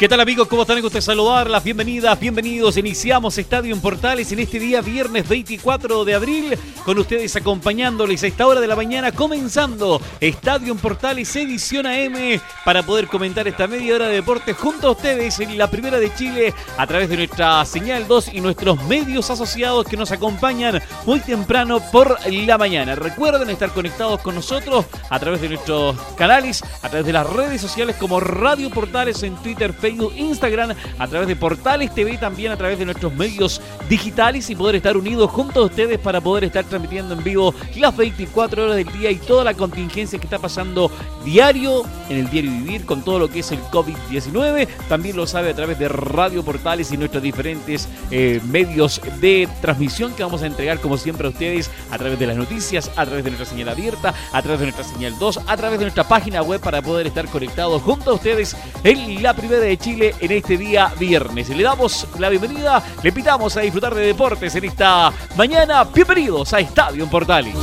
¿Qué tal amigos? ¿Cómo están? Gusto saludarlas. Bienvenidas, bienvenidos. Iniciamos Estadio en Portales en este día viernes 24 de abril con ustedes acompañándoles a esta hora de la mañana comenzando Estadio en Portales edición AM para poder comentar esta media hora de deporte junto a ustedes en la primera de Chile a través de nuestra señal 2 y nuestros medios asociados que nos acompañan muy temprano por la mañana. Recuerden estar conectados con nosotros a través de nuestros canales, a través de las redes sociales como Radio Portales en Twitter, Facebook Instagram, a través de Portales TV, también a través de nuestros medios digitales y poder estar unidos junto a ustedes para poder estar transmitiendo en vivo las 24 horas del día y toda la contingencia que está pasando diario en el diario vivir con todo lo que es el COVID-19. También lo sabe a través de Radio Portales y nuestros diferentes eh, medios de transmisión que vamos a entregar como siempre a ustedes a través de las noticias, a través de nuestra señal abierta, a través de nuestra señal 2, a través de nuestra página web para poder estar conectados junto a ustedes en la primera de Chile en este día viernes. Le damos la bienvenida, le pitamos a disfrutar de deportes en esta mañana. Bienvenidos a Estadio Portales.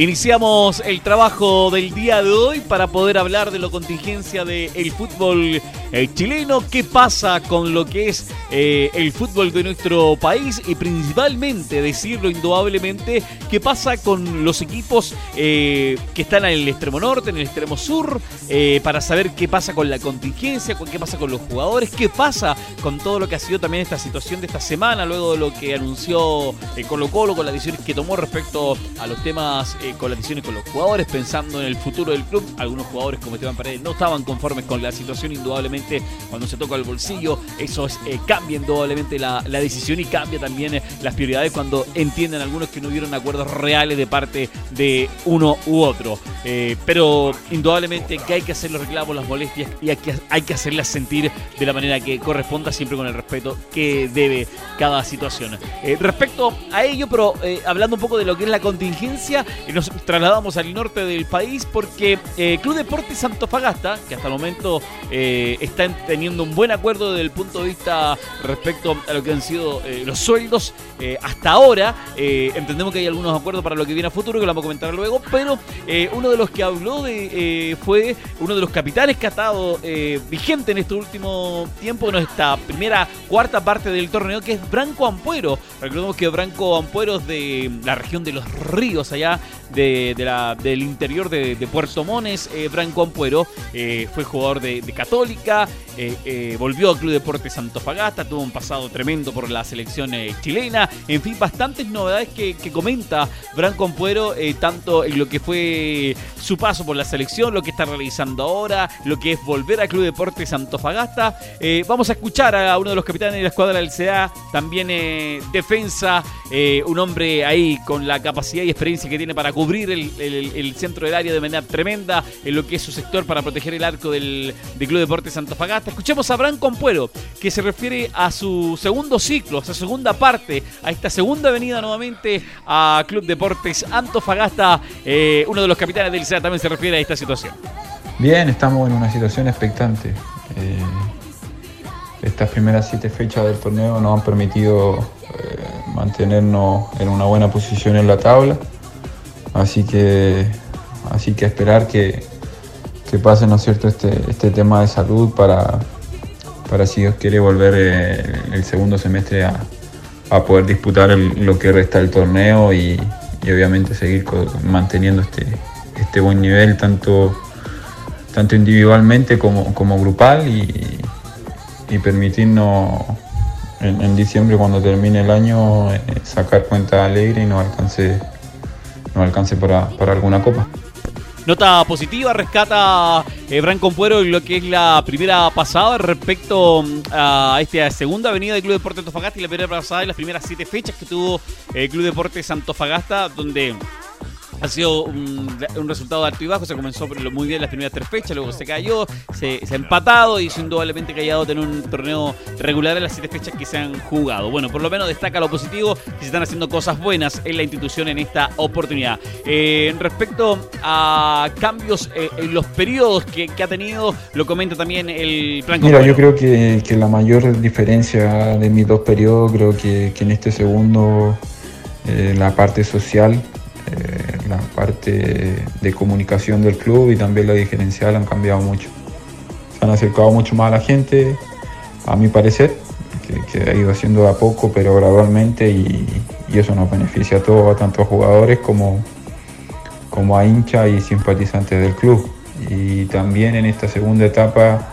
Iniciamos el trabajo del día de hoy para poder hablar de la contingencia del fútbol eh, chileno, qué pasa con lo que es eh, el fútbol de nuestro país y principalmente, decirlo indudablemente, qué pasa con los equipos eh, que están en el extremo norte, en el extremo sur, para saber qué pasa con la contingencia, qué pasa con los jugadores, qué pasa con todo lo que ha sido también esta situación de esta semana, luego de lo que anunció Colo Colo con las decisiones que tomó respecto a los temas con las decisiones con los jugadores, pensando en el futuro del club. Algunos jugadores como Esteban Paredes no estaban conformes con la situación, indudablemente cuando se toca el bolsillo, eso es, eh, cambia indudablemente la, decisión y cambia también eh, las prioridades cuando entienden algunos que no hubieron acuerdos reales de parte de uno u otro. Eh, pero indudablemente que hay que hacer los reclamos, las molestias y hay que, hay que hacerlas sentir de la manera que corresponda, siempre con el respeto que debe cada situación. respecto a ello, pero hablando un poco de lo que es la contingencia, nos trasladamos al norte del país porque Club Deportes Fagasta que hasta el momento eh, está teniendo un buen acuerdo desde el punto de vista respecto a lo que han sido eh, los sueldos hasta ahora, entendemos que hay algunos acuerdos para lo que viene a futuro, que lo vamos a comentar luego, pero uno de los que habló de, fue uno de los capitanes que ha estado vigente en este último tiempo, en esta primera cuarta parte del torneo, que es Branco Ampuero. Recordemos que Branco Ampuero es de la región de los ríos allá de, la, del interior de, Puerto Mones, eh, Branco Ampuero, eh, fue jugador de, Católica, eh, volvió al Club Deportes Antofagasta, tuvo un pasado tremendo por la selección chilena, en fin, bastantes novedades que, comenta Branco Ampuero, tanto en lo que fue su paso por la selección, lo que está realizando ahora, lo que es volver al Club Deportes Antofagasta. vamos a escuchar a uno de los capitanes de la escuadra del CA, también defensa, un hombre ahí con la capacidad y experiencia que tiene para cubrir el, centro del área de manera tremenda en lo que es su sector para proteger el arco del, Club Deportes Antofagasta. Escuchemos a Bran Compuero, que se refiere a su segundo ciclo, a su segunda parte, a esta segunda venida nuevamente a Club Deportes Antofagasta. Eh, uno de los capitanes del SEA también se refiere a esta situación. Bien, estamos en una situación expectante. Eh, estas primeras siete fechas del torneo nos han permitido eh, mantenernos en una buena posición en la tabla. Así que, así que esperar que, que pase ¿no es cierto? Este, este tema de salud para, para si Dios quiere volver eh, el segundo semestre a, poder disputar lo que resta del torneo y, obviamente seguir manteniendo este, este buen nivel tanto, tanto individualmente como, como grupal y, permitirnos en, diciembre cuando termine el año eh, sacar cuenta alegre y no alcance no alcance para, alguna copa. Nota positiva, rescata eh, Branco Puero lo que es la primera pasada respecto mm, a esta segunda avenida del Club Deportes Antofagasta y la primera pasada y las primeras siete fechas que tuvo el Club Deportes Antofagasta, donde ha sido un, resultado alto y bajo. Se comenzó muy bien las primeras tres fechas, luego se cayó, se, ha empatado y eso indudablemente que ha llegado a tener un torneo regular en las siete fechas que se han jugado. Bueno, por lo menos destaca lo positivo que se están haciendo cosas buenas en la institución en esta oportunidad. Eh, respecto a cambios eh, en los periodos que, ha tenido, lo comenta también el plan. Mira, yo creo que, la mayor diferencia de mis dos periodos, creo que, en este segundo, eh, la parte social la parte de comunicación del club y también la diferencial han cambiado mucho. Se han acercado mucho más a la gente, a mi parecer, que, ha ido haciendo a poco, pero gradualmente y, eso nos beneficia a todos, a tanto a jugadores como, como a hinchas y simpatizantes del club. Y también en esta segunda etapa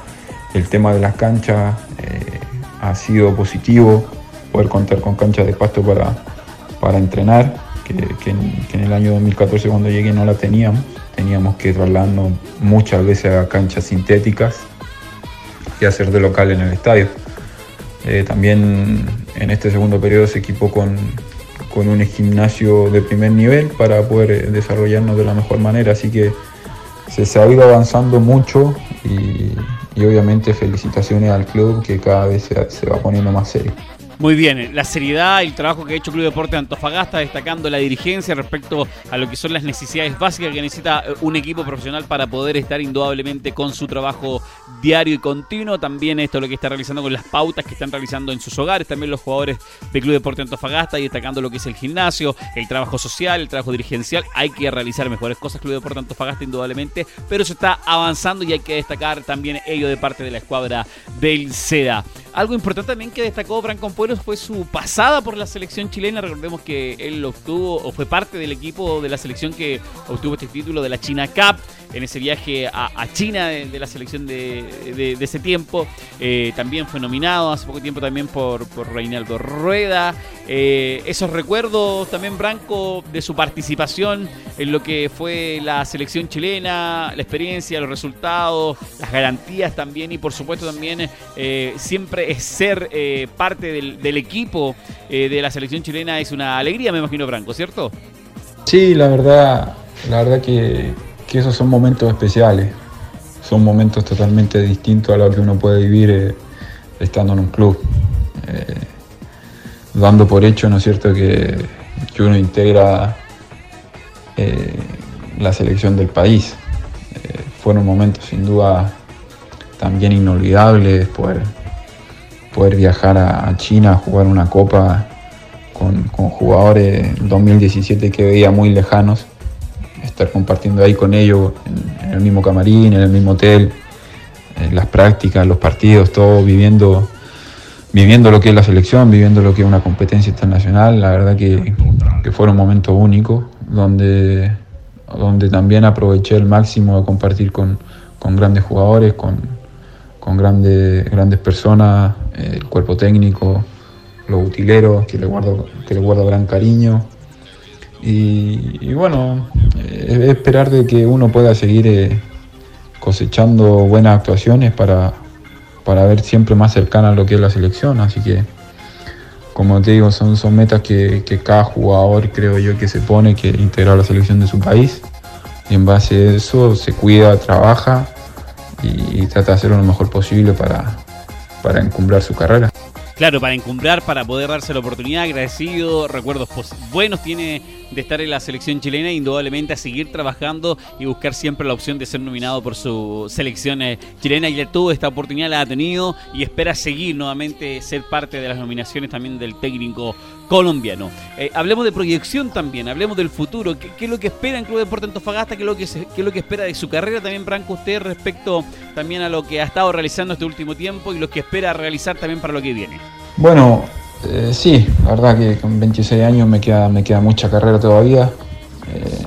el tema de las canchas eh, ha sido positivo, poder contar con canchas de pasto para, para entrenar que, en, el año 2014 cuando llegué no la teníamos. Teníamos que trasladarnos muchas veces a canchas sintéticas y hacer de local en el estadio. Eh, también en este segundo periodo se equipó con, con, un gimnasio de primer nivel para poder eh, desarrollarnos de la mejor manera. Así que se, ha ido avanzando mucho y, obviamente felicitaciones al club que cada vez se, se va poniendo más serio. Muy bien, la seriedad y el trabajo que ha hecho Club Deporte de Antofagasta, destacando la dirigencia respecto a lo que son las necesidades básicas que necesita eh, un equipo profesional para poder estar indudablemente con su trabajo diario y continuo. También esto lo que está realizando con las pautas que están realizando en sus hogares, también los jugadores de Club Deporte de Antofagasta y destacando lo que es el gimnasio, el trabajo social, el trabajo dirigencial. Hay que realizar mejores cosas Club Deporte de Antofagasta indudablemente, pero se está avanzando y hay que destacar también ello de parte de la escuadra del SEDA. Algo importante también que destacó Branco Pueblos fue su pasada por la selección chilena. Recordemos que él obtuvo o fue parte del equipo de la selección que obtuvo este título de la China Cup en ese viaje a, China de, la selección de, ese tiempo. Eh, también fue nominado hace poco tiempo también por, por Reinaldo Rueda. Eh, esos recuerdos también, Branco, de su participación en lo que fue la selección chilena, la experiencia, los resultados, las garantías también y por supuesto también eh, siempre es ser parte del, equipo de la selección chilena es una alegría, me imagino, Branco, ¿cierto? Sí, la verdad, la verdad que que esos son momentos especiales, son momentos totalmente distintos a lo que uno puede vivir eh, estando en un club. Eh, dando por hecho, ¿no es cierto?, que, que uno integra eh, la selección del país. fueron momentos sin duda también inolvidables, poder, poder viajar a, China jugar una copa con, con jugadores 2017 que veía muy lejanos estar compartiendo ahí con ellos en, el mismo camarín, en el mismo hotel, en las prácticas, los partidos, todo viviendo, viviendo lo que es la selección, viviendo lo que es una competencia internacional. La verdad que, que fueron momentos únicos donde, donde también aproveché el máximo de compartir con, grandes jugadores, con, grandes, grandes personas, el cuerpo técnico, los utileros, que le guardo, que le guardo gran cariño. Y, bueno, eh, esperar de que uno pueda seguir eh, cosechando buenas actuaciones para, para ver siempre más cercana a lo que es la selección. Así que, como te digo, son, son metas que, cada jugador creo yo que se pone, que integrar la selección de su país. Y en base a eso se cuida, trabaja y, trata de hacerlo lo mejor posible para, para encumbrar su carrera. Claro, para encumbrar, para poder darse la oportunidad, agradecido, recuerdos buenos tiene de estar en la selección chilena, indudablemente a seguir trabajando y buscar siempre la opción de ser nominado por su selección eh, chilena. Ya tuvo esta oportunidad, la ha tenido y espera seguir nuevamente ser parte de las nominaciones también del técnico colombiano. Eh, hablemos de proyección también, hablemos del futuro. ¿Qué, es lo que espera en Club Deporte Antofagasta? ¿Qué es, lo que qué es lo que espera de su carrera también, Branco, usted respecto también a lo que ha estado realizando este último tiempo y lo que espera realizar también para lo que viene? Bueno, eh, sí, la verdad que con 26 años me queda, me queda mucha carrera todavía. Eh,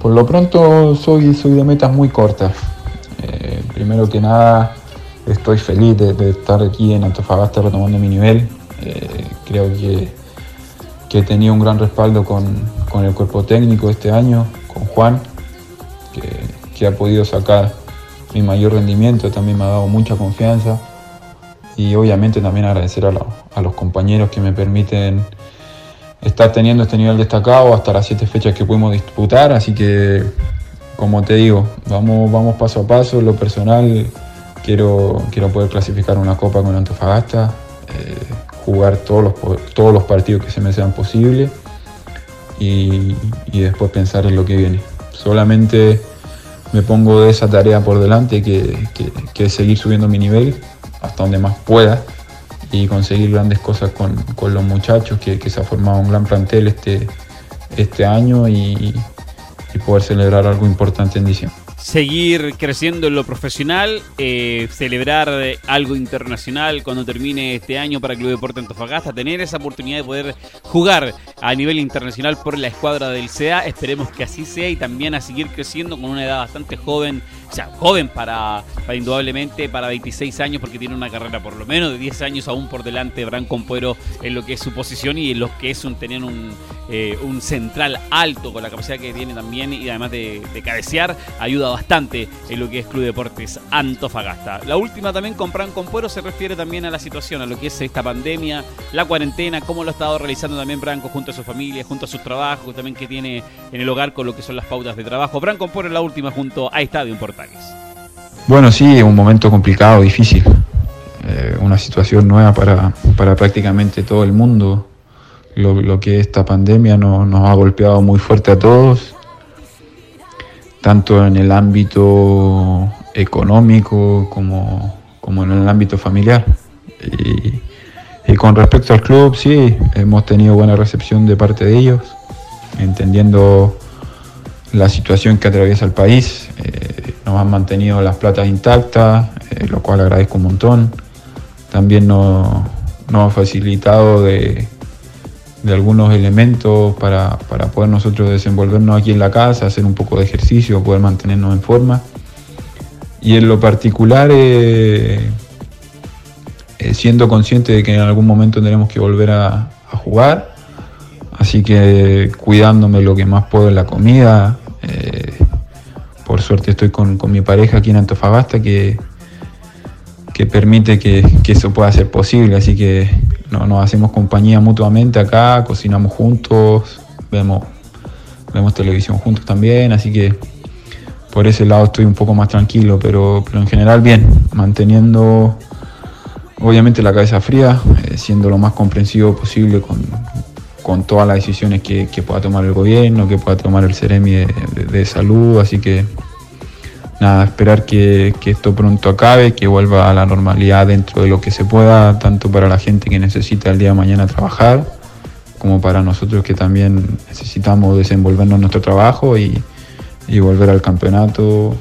por lo pronto soy, soy de metas muy cortas. Eh, primero que nada, estoy feliz de, estar aquí en Antofagasta retomando mi nivel. creo que, he tenido un gran respaldo con, el cuerpo técnico este año, con Juan, que, que ha podido sacar mi mayor rendimiento, también me ha dado mucha confianza y obviamente también agradecer a, los compañeros que me permiten estar teniendo este nivel destacado hasta las siete fechas que pudimos disputar, así que como te digo, vamos, vamos paso a paso, lo personal quiero, quiero poder clasificar una copa con Antofagasta, eh, jugar todos los, todos los partidos que se me sean posibles y, después pensar en lo que viene. Solamente me pongo de esa tarea por delante que, que, es seguir subiendo mi nivel hasta donde más pueda y conseguir grandes cosas con, con los muchachos, que, se ha formado un gran plantel este, este año y, y poder celebrar algo importante en diciembre seguir creciendo en lo profesional, eh, celebrar algo internacional cuando termine este año para Club Deporte Antofagasta, tener esa oportunidad de poder jugar a nivel internacional por la escuadra del CA. Esperemos que así sea y también a seguir creciendo con una edad bastante joven, o sea, joven para, indudablemente para 26 años porque tiene una carrera por lo menos de 10 años aún por delante Bran Compuero en lo que es su posición y en lo que es un tener un, eh, un central alto con la capacidad que tiene también y además de, de cabecear ayuda bastante en lo que es Club Deportes Antofagasta. La última también con Bran Compuero se refiere también a la situación, a lo que es esta pandemia, la cuarentena, cómo lo ha estado realizando también Branco junto a su familia, junto a sus trabajos, también que tiene en el hogar con lo que son las pautas de trabajo. Bran Compuero en la última junto a Estadio Bueno, sí, un momento complicado, difícil. Eh, una situación nueva para, para prácticamente todo el mundo. Lo, que esta pandemia nos ha golpeado muy fuerte a todos tanto en el ámbito económico como, como en el ámbito familiar. Y, con respecto al club, sí, hemos tenido buena recepción de parte de ellos, entendiendo la situación que atraviesa el país. Eh, nos han mantenido las platas intactas, eh, lo cual agradezco un montón. También nos, nos ha facilitado de, de algunos elementos para, poder nosotros desenvolvernos aquí en la casa, hacer un poco de ejercicio, poder mantenernos en forma. Y en lo particular, eh, eh, siendo consciente de que en algún momento tenemos que volver a, jugar, así que cuidándome lo que más puedo en la comida. Por suerte estoy con, mi pareja aquí en Antofagasta que, que permite que, que eso pueda ser posible, así que no, nos hacemos compañía mutuamente acá, cocinamos juntos, vemos, vemos televisión juntos también, así que por ese lado estoy un poco más tranquilo, pero, en general bien, manteniendo obviamente la cabeza fría, eh, siendo lo más comprensivo posible con, todas las decisiones que, pueda tomar el gobierno, que pueda tomar el CEREMI de salud, así que nada, esperar que, esto pronto acabe, que vuelva a la normalidad dentro de lo que se pueda, tanto para la gente que necesita el día de mañana trabajar, como para nosotros que también necesitamos desenvolvernos en nuestro trabajo y, y volver al campeonato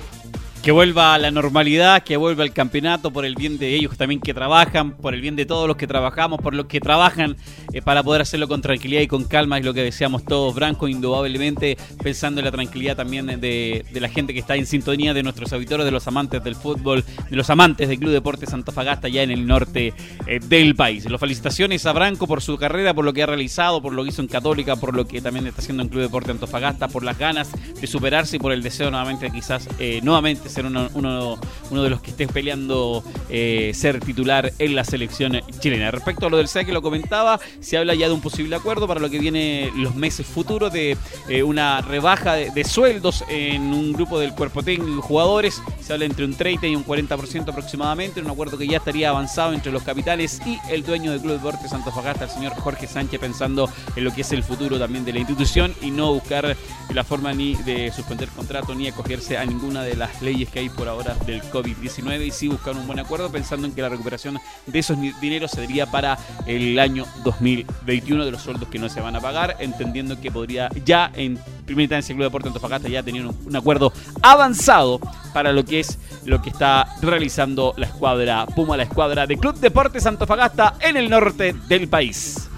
que vuelva a la normalidad, que vuelva al campeonato por el bien de ellos también que trabajan, por el bien de todos los que trabajamos, por los que trabajan eh, para poder hacerlo con tranquilidad y con calma, es lo que deseamos todos. Branco, indudablemente, pensando en la tranquilidad también de, la gente que está en sintonía, de nuestros auditores, de los amantes del fútbol, de los amantes del Club Deportes Antofagasta, ya en el norte eh, del país. Las felicitaciones a Branco por su carrera, por lo que ha realizado, por lo que hizo en Católica, por lo que también está haciendo en Club Deportes Antofagasta, por las ganas de superarse y por el deseo nuevamente, quizás, eh, nuevamente ser uno, uno, de los que esté peleando eh, ser titular en la selección chilena. Respecto a lo del SEA que lo comentaba, se habla ya de un posible acuerdo para lo que viene los meses futuros de eh, una rebaja de, sueldos en un grupo del cuerpo técnico y jugadores. Se habla entre un 30 y un 40% aproximadamente, un acuerdo que ya estaría avanzado entre los capitales y el dueño del Club Deportes Fagasta, el señor Jorge Sánchez, pensando en lo que es el futuro también de la institución y no buscar la forma ni de suspender contrato ni acogerse a ninguna de las leyes que hay por ahora del COVID-19 y sí buscar un buen acuerdo pensando en que la recuperación de esos dineros se daría para el año 2021 de los sueldos que no se van a pagar, entendiendo que podría ya en primera instancia el Club Deporte Antofagasta ya tener un, acuerdo avanzado para lo que es lo que está realizando la escuadra Puma, la escuadra de Club Deportes Antofagasta en el norte del país.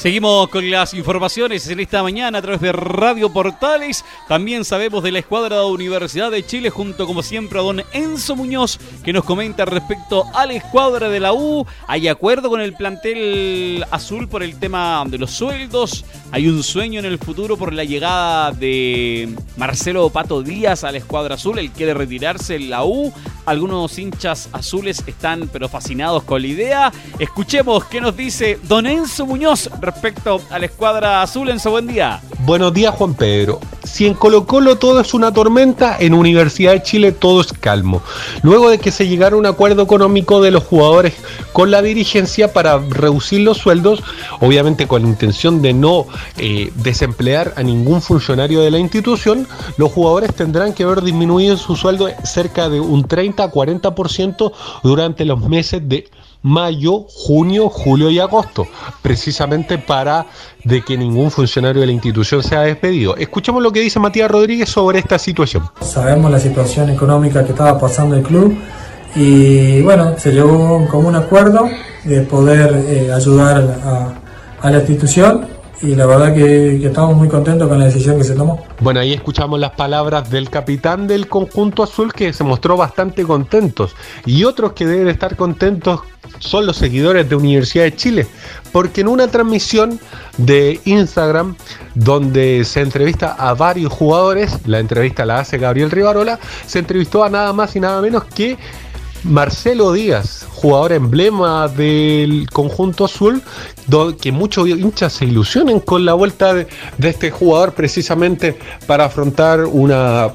Seguimos con las informaciones en esta mañana a través de Radio Portales. También sabemos de la escuadra de Universidad de Chile, junto como siempre a don Enzo Muñoz, que nos comenta respecto a la escuadra de la U. ¿Hay acuerdo con el plantel azul por el tema de los sueldos? ¿Hay un sueño en el futuro por la llegada de Marcelo Pato Díaz a la escuadra azul? ¿Él quiere retirarse en la U? algunos hinchas azules están pero fascinados con la idea. Escuchemos qué nos dice Don Enzo Muñoz respecto a la escuadra azul. Enzo, buen día. Buenos días, Juan Pedro. Si en Colo Colo todo es una tormenta, en Universidad de Chile todo es calmo. Luego de que se llegara un acuerdo económico de los jugadores con la dirigencia para reducir los sueldos, obviamente con la intención de no eh, desemplear a ningún funcionario de la institución, los jugadores tendrán que ver disminuido su sueldo cerca de un 30 a 40% durante los meses de mayo, junio, julio y agosto, precisamente para de que ningún funcionario de la institución sea despedido. Escuchemos lo que dice Matías Rodríguez sobre esta situación. Sabemos la situación económica que estaba pasando el club y bueno, se llegó como un acuerdo de poder eh, ayudar a, a la institución y la verdad que, estamos muy contentos con la decisión que se tomó. Bueno, ahí escuchamos las palabras del capitán del conjunto azul que se mostró bastante contentos y otros que deben estar contentos son los seguidores de Universidad de Chile, porque en una transmisión de Instagram donde se entrevista a varios jugadores, la entrevista la hace Gabriel Rivarola, se entrevistó a nada más y nada menos que Marcelo Díaz, jugador emblema del conjunto azul, que muchos hinchas se ilusionen con la vuelta de, este jugador precisamente para afrontar una,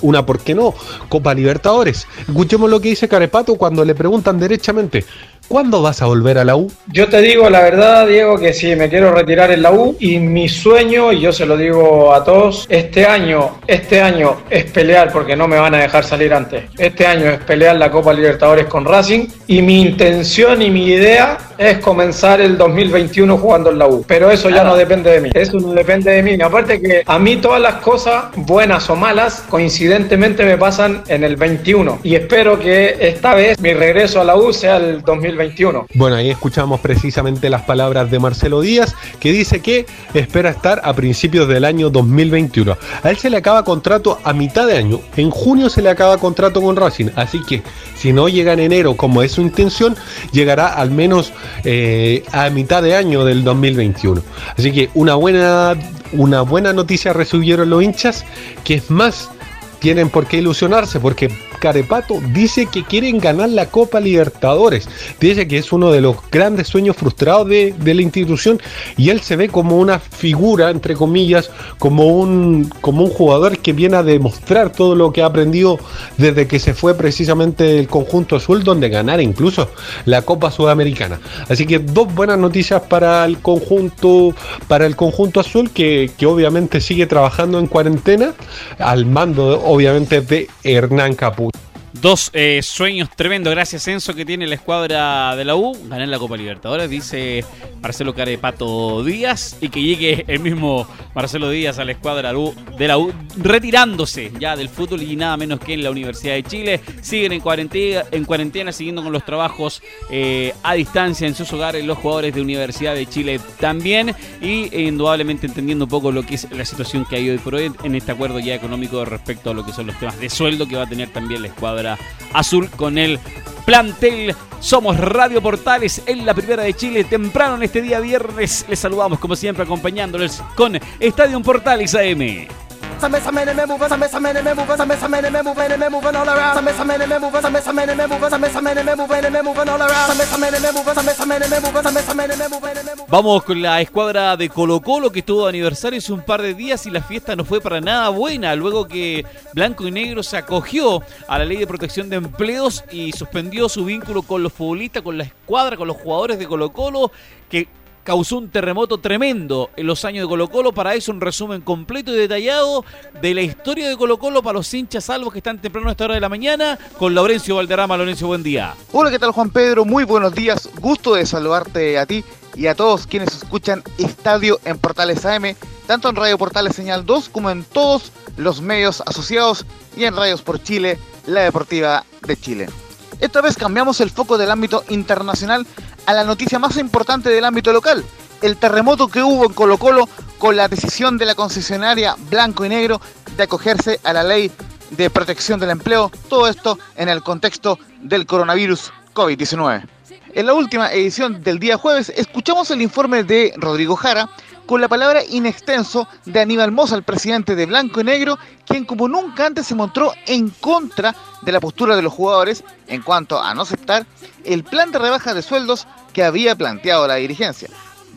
una, ¿por qué no?, Copa Libertadores. Escuchemos lo que dice Carepato cuando le preguntan derechamente, ¿Cuándo vas a volver a la U? Yo te digo la verdad, Diego, que sí, me quiero retirar en la U y mi sueño, y yo se lo digo a todos, este año, este año es pelear porque no me van a dejar salir antes. Este año es pelear la Copa Libertadores con Racing y mi intención y mi idea es comenzar el 2021 jugando en la U. Pero eso ya no depende de mí. Eso no depende de mí. Aparte que a mí todas las cosas, buenas o malas, coincidentemente me pasan en el 21. Y espero que esta vez mi regreso a la U sea el 2021 bueno, ahí escuchamos precisamente las palabras de Marcelo Díaz, que dice que espera estar a principios del año 2021. A él se le acaba contrato a mitad de año. En junio se le acaba contrato con Racing. Así que si no llega en enero como es su intención, llegará al menos eh, a mitad de año del 2021. Así que una buena, una buena noticia recibieron los hinchas, que es más, tienen por qué ilusionarse, porque Carepato dice que quieren ganar la Copa Libertadores. Dice que es uno de los grandes sueños frustrados de, la institución y él se ve como una figura, entre comillas, como un, jugador que viene a demostrar todo lo que ha aprendido desde que se fue precisamente del conjunto azul, donde ganar incluso la Copa Sudamericana. Así que dos buenas noticias para el conjunto, para el conjunto azul, que, obviamente sigue trabajando en cuarentena, al mando obviamente de Hernán Caputo. Dos eh, sueños tremendos, gracias Enzo, que tiene la escuadra de la U. Ganar la Copa Libertadores, dice Marcelo Carepato Díaz. Y que llegue el mismo Marcelo Díaz a la escuadra de la U, retirándose ya del fútbol y nada menos que en la Universidad de Chile. Siguen en cuarentena, en cuarentena siguiendo con los trabajos eh, a distancia en sus hogares los jugadores de Universidad de Chile también. Y eh, indudablemente entendiendo un poco lo que es la situación que hay hoy por hoy en este acuerdo ya económico respecto a lo que son los temas de sueldo que va a tener también la escuadra azul con el plantel. Somos Radio Portales en la Primera de Chile. Temprano en este día viernes les saludamos como siempre acompañándoles con Estadio Portales AM. Vamos con la escuadra de Colo Colo que estuvo de aniversario hace un par de días y la fiesta no fue para nada buena. Luego que Blanco y Negro se acogió a la ley de protección de empleos y suspendió su vínculo con los futbolistas, con la escuadra, con los jugadores de Colo Colo que causó un terremoto tremendo en los años de Colo Colo. Para eso un resumen completo y detallado de la historia de Colo Colo para los hinchas salvos que están temprano a esta hora de la mañana con Laurencio Valderrama. Laurencio, buen día. Hola, ¿qué tal Juan Pedro? Muy buenos días. Gusto de saludarte a ti y a todos quienes escuchan Estadio en Portales AM, tanto en Radio Portales Señal 2 como en todos los medios asociados y en Radios por Chile, la Deportiva de Chile. Esta vez cambiamos el foco del ámbito internacional a la noticia más importante del ámbito local, el terremoto que hubo en Colo Colo con la decisión de la concesionaria Blanco y Negro de acogerse a la ley de protección del empleo, todo esto en el contexto del coronavirus COVID-19. En la última edición del día jueves escuchamos el informe de Rodrigo Jara, con la palabra inextenso de Aníbal Mosa, el presidente de Blanco y Negro, quien como nunca antes se mostró en contra de la postura de los jugadores en cuanto a no aceptar el plan de rebaja de sueldos que había planteado la dirigencia.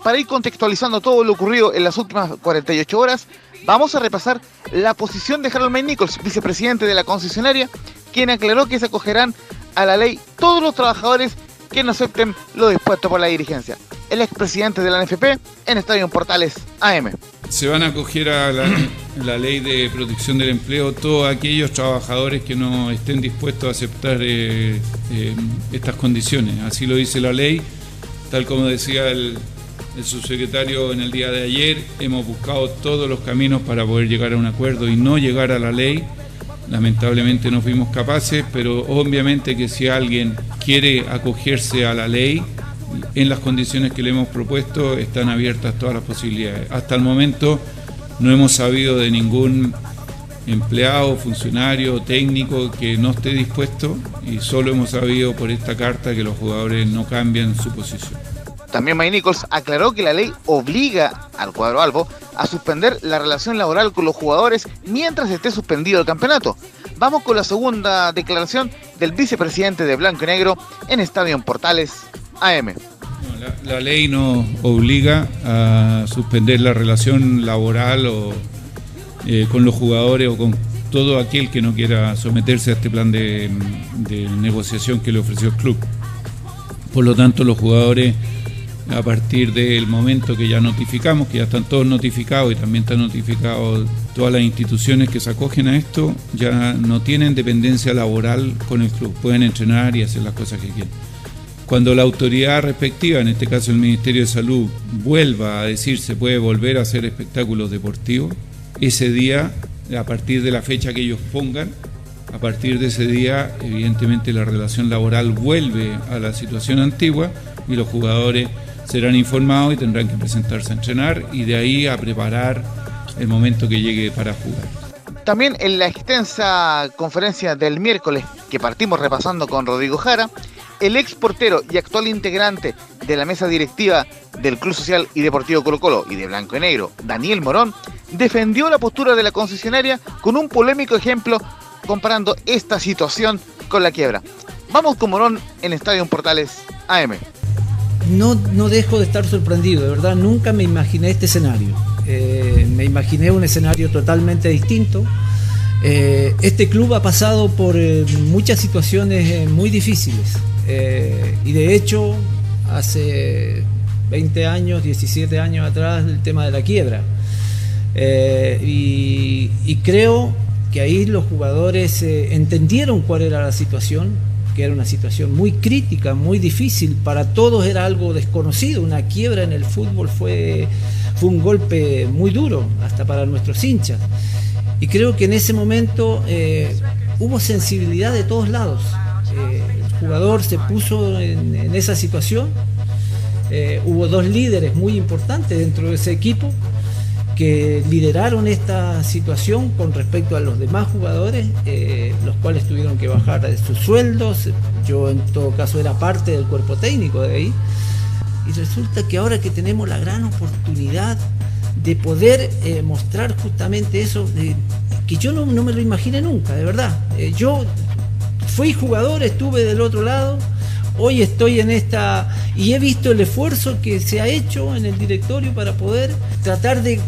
Para ir contextualizando todo lo ocurrido en las últimas 48 horas, vamos a repasar la posición de Harold May Nichols, vicepresidente de la concesionaria, quien aclaró que se acogerán a la ley todos los trabajadores que no acepten lo dispuesto por la dirigencia. El expresidente de la NFP en Estadio Portales AM. Se van a acoger a la, ley de protección del empleo todos aquellos trabajadores que no estén dispuestos a aceptar eh, eh, estas condiciones. Así lo dice la ley, tal como decía el, el subsecretario en el día de ayer, hemos buscado todos los caminos para poder llegar a un acuerdo y no llegar a la ley Lamentablemente no fuimos capaces, pero obviamente que si alguien quiere acogerse a la ley, en las condiciones que le hemos propuesto, están abiertas todas las posibilidades. Hasta el momento no hemos sabido de ningún empleado, funcionario, técnico que no esté dispuesto y solo hemos sabido por esta carta que los jugadores no cambian su posición. También May Nichols aclaró que la ley obliga al cuadro albo a suspender la relación laboral con los jugadores mientras esté suspendido el campeonato. Vamos con la segunda declaración del vicepresidente de Blanco y Negro en Estadio Portales AM. La, ley no obliga a suspender la relación laboral o, eh, con los jugadores o con todo aquel que no quiera someterse a este plan de negociación que le ofreció el club. Por lo tanto, los jugadores a partir del momento que ya notificamos, que ya están todos notificados y también están notificados todas las instituciones que se acogen a esto, ya no tienen dependencia laboral con el club, pueden entrenar y hacer las cosas que quieren. Cuando la autoridad respectiva, en este caso el Ministerio de Salud, vuelva a decir se puede volver a hacer espectáculos deportivos, ese día, a partir de la fecha que ellos pongan, a partir de ese día, evidentemente la relación laboral vuelve a la situación antigua y los jugadores serán informados y tendrán que presentarse a entrenar y de ahí a preparar el momento que llegue para jugar. También en la extensa conferencia del miércoles que partimos repasando con Rodrigo Jara, el ex portero y actual integrante de la mesa directiva del Club Social y Deportivo Colo Colo y de Blanco y Negro, Daniel Morón, defendió la postura de la concesionaria con un polémico ejemplo comparando esta situación con la quiebra. Vamos con Morón en Estadio Portales AM no, no dejo de estar sorprendido, de verdad, nunca me imaginé este escenario. Eh, me imaginé un escenario totalmente distinto. Eh, este club ha pasado por eh, muchas situaciones muy difíciles y de hecho hace 20 años, 17 años atrás el tema de la quiebra. Y, y, creo que ahí los jugadores entendieron cuál era la situación, que era una situación muy crítica, muy difícil, para todos era algo desconocido, una quiebra en el fútbol fue, fue un golpe muy duro, hasta para nuestros hinchas. Y creo que en ese momento eh, hubo sensibilidad de todos lados. Jugador se puso en, esa situación, eh, hubo dos líderes muy importantes dentro de ese equipo que lideraron esta situación con respecto a los demás jugadores, eh, los cuales tuvieron que bajar sus sueldos. Yo en todo caso era parte del cuerpo técnico de ahí. Y resulta que ahora que tenemos la gran oportunidad de poder eh, mostrar justamente eso, que yo no, me lo imaginé nunca, de verdad. Yo fui jugador, estuve del otro lado, hoy estoy en esta y he visto el esfuerzo que se ha hecho en el directorio para poder tratar de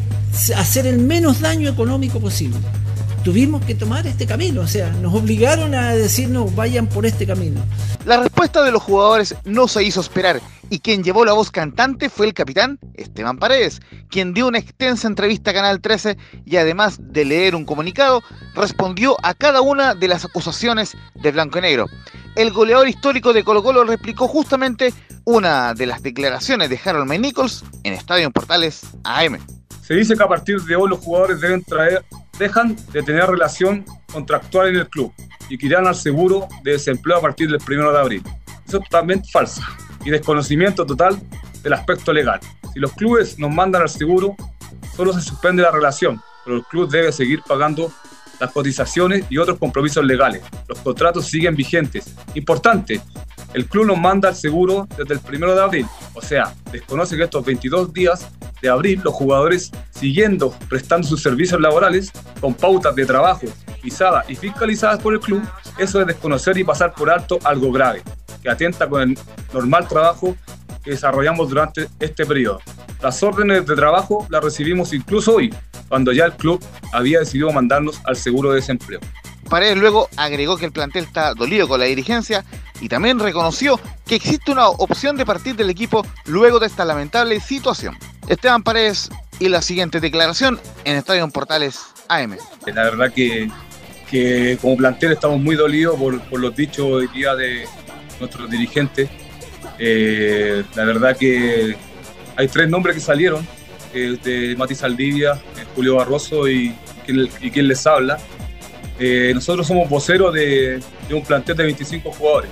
hacer el menos daño económico posible. Tuvimos que tomar este camino, o sea, nos obligaron a decirnos vayan por este camino. La respuesta de los jugadores no se hizo esperar y quien llevó la voz cantante fue el capitán Esteban Paredes, quien dio una extensa entrevista a Canal 13 y además de leer un comunicado, respondió a cada una de las acusaciones de Blanco y Negro. El goleador histórico de Colo Colo replicó justamente una de las declaraciones de Harold May Nichols en Estadio Portales AM. Se dice que a partir de hoy los jugadores deben traer, dejan de tener relación contractual en el club y que irán al seguro de desempleo a partir del 1 de abril. Eso es totalmente falso y desconocimiento total del aspecto legal. Si los clubes nos mandan al seguro, solo se suspende la relación, pero el club debe seguir pagando las cotizaciones y otros compromisos legales. Los contratos siguen vigentes. Importante, el club nos manda al seguro desde el 1 de abril, o sea, desconoce que estos 22 días de abril, los jugadores siguiendo prestando sus servicios laborales con pautas de trabajo pisadas y fiscalizadas por el club, eso es desconocer y pasar por alto algo grave, que atenta con el normal trabajo que desarrollamos durante este periodo. Las órdenes de trabajo las recibimos incluso hoy, cuando ya el club había decidido mandarnos al seguro de desempleo. Paredes luego agregó que el plantel está dolido con la dirigencia y también reconoció que existe una opción de partir del equipo luego de esta lamentable situación. Esteban Paredes y la siguiente declaración en Estadio Portales AM. La verdad que, que como plantel estamos muy dolidos por, por los dichos hoy día de nuestros dirigentes. Eh, la verdad que hay tres nombres que salieron, eh, de Mati Saldivia, eh, Julio Barroso y, y quien les habla. Eh, nosotros somos voceros de, de, un plantel de 25 jugadores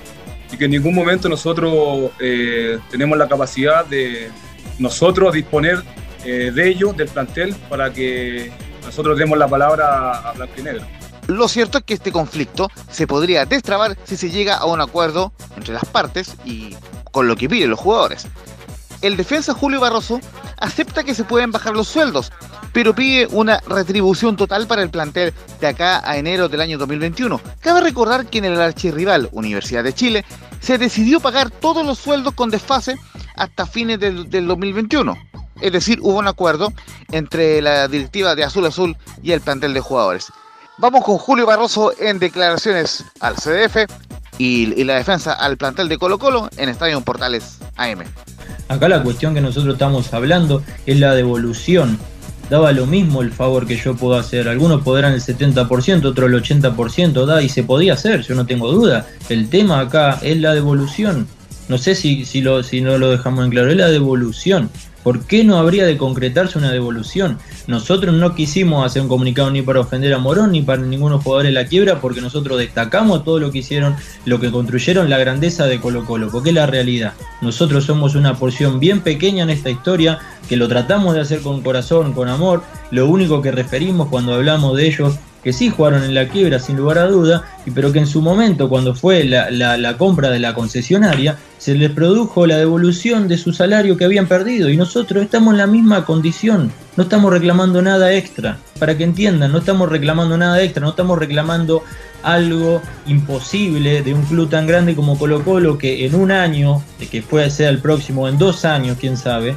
y que en ningún momento nosotros eh, tenemos la capacidad de nosotros disponer eh, de ellos, del plantel, para que nosotros demos la palabra a Blanco y Negro. Lo cierto es que este conflicto se podría destrabar si se llega a un acuerdo entre las partes y con lo que piden los jugadores. El defensa Julio Barroso acepta que se pueden bajar los sueldos, pero pide una retribución total para el plantel de acá a enero del año 2021. Cabe recordar que en el archirrival Universidad de Chile se decidió pagar todos los sueldos con desfase hasta fines del, del 2021. Es decir, hubo un acuerdo entre la directiva de Azul Azul y el plantel de jugadores. Vamos con Julio Barroso en declaraciones al CDF y, y la defensa al plantel de Colo Colo en Estadio Portales AM. Acá la cuestión que nosotros estamos hablando es la devolución. Daba lo mismo el favor que yo puedo hacer. Algunos podrán el 70%, otros el 80%, da, y se podía hacer, yo no tengo duda. El tema acá es la devolución. No sé si, si, lo, si no lo dejamos en claro, es la devolución. ¿Por qué no habría de concretarse una devolución? Nosotros no quisimos hacer un comunicado ni para ofender a Morón ni para ninguno jugador de la quiebra porque nosotros destacamos todo lo que hicieron, lo que construyeron la grandeza de Colo Colo, porque es la realidad. Nosotros somos una porción bien pequeña en esta historia que lo tratamos de hacer con corazón, con amor. Lo único que referimos cuando hablamos de ellos que sí jugaron en la quiebra sin lugar a duda, pero que en su momento, cuando fue la, la, la, compra de la concesionaria, se les produjo la devolución de su salario que habían perdido. Y nosotros estamos en la misma condición, no estamos reclamando nada extra, para que entiendan, no estamos reclamando nada extra, no estamos reclamando algo imposible de un club tan grande como Colo Colo que en un año, que puede ser el próximo, en dos años, quién sabe,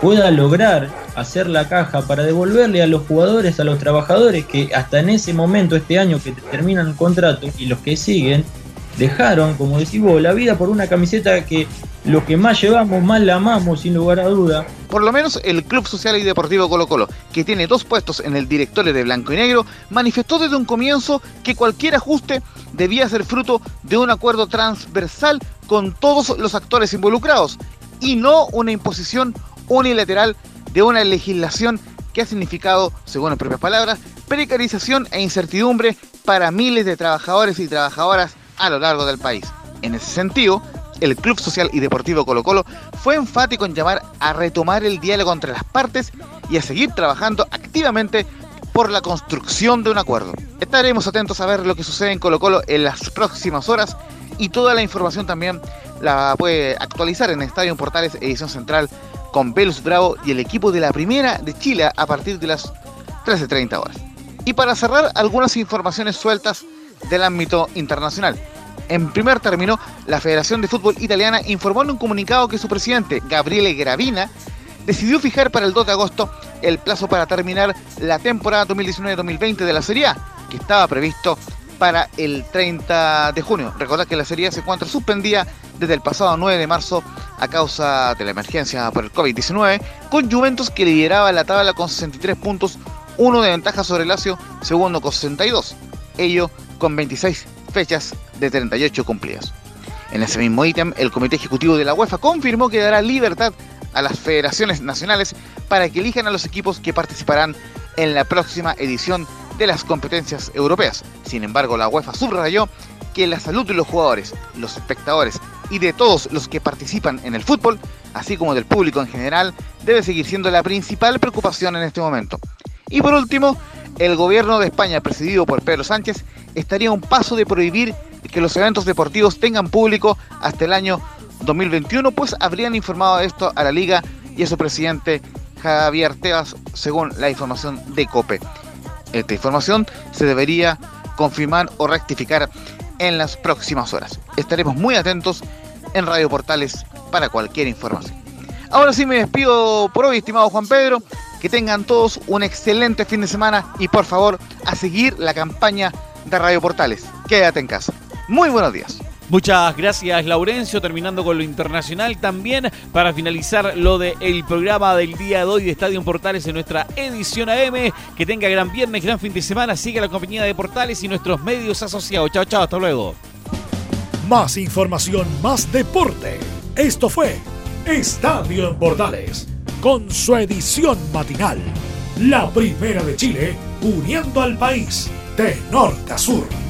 pueda lograr hacer la caja para devolverle a los jugadores, a los trabajadores que hasta en ese momento, este año que terminan el contrato y los que siguen, dejaron, como decís vos, la vida por una camiseta que lo que más llevamos, más la amamos, sin lugar a duda. Por lo menos el Club Social y Deportivo Colo Colo, que tiene dos puestos en el directorio de Blanco y Negro, manifestó desde un comienzo que cualquier ajuste debía ser fruto de un acuerdo transversal con todos los actores involucrados y no una imposición unilateral de una legislación que ha significado, según las propias palabras, precarización e incertidumbre para miles de trabajadores y trabajadoras a lo largo del país. En ese sentido, el Club Social y Deportivo Colo Colo fue enfático en llamar a retomar el diálogo entre las partes y a seguir trabajando activamente por la construcción de un acuerdo. Estaremos atentos a ver lo que sucede en Colo Colo en las próximas horas y toda la información también la puede actualizar en Estadio Portales Edición Central con Velus Bravo y el equipo de la Primera de Chile a partir de las 13.30 horas. Y para cerrar, algunas informaciones sueltas del ámbito internacional. En primer término, la Federación de Fútbol Italiana informó en un comunicado que su presidente, Gabriele Gravina, decidió fijar para el 2 de agosto el plazo para terminar la temporada 2019-2020 de la Serie A, que estaba previsto para el 30 de junio. Recordad que la Serie A se encuentra suspendida desde el pasado 9 de marzo a causa de la emergencia por el COVID-19, con Juventus que lideraba la tabla con 63 puntos, uno de ventaja sobre Lazio, segundo con 62, ello con 26 fechas de 38 cumplidas. En ese mismo ítem, el Comité Ejecutivo de la UEFA confirmó que dará libertad a las federaciones nacionales para que elijan a los equipos que participarán en la próxima edición de las competencias europeas. Sin embargo, la UEFA subrayó que la salud de los jugadores, los espectadores y de todos los que participan en el fútbol, así como del público en general, debe seguir siendo la principal preocupación en este momento. Y por último, el gobierno de España, presidido por Pedro Sánchez, estaría a un paso de prohibir que los eventos deportivos tengan público hasta el año 2021, pues habrían informado esto a la liga y a su presidente Javier Tebas, según la información de COPE. Esta información se debería confirmar o rectificar en las próximas horas. Estaremos muy atentos en Radio Portales para cualquier información. Ahora sí me despido por hoy, estimado Juan Pedro. Que tengan todos un excelente fin de semana y por favor a seguir la campaña de Radio Portales. Quédate en casa. Muy buenos días. Muchas gracias Laurencio, terminando con lo internacional también para finalizar lo del programa del día de hoy de Estadio Portales en nuestra edición AM. Que tenga gran viernes, gran fin de semana, sigue la compañía de Portales y nuestros medios asociados. Chao, chao, hasta luego. Más información, más deporte. Esto fue Estadio en Portales, con su edición matinal. La primera de Chile, uniendo al país de norte a sur.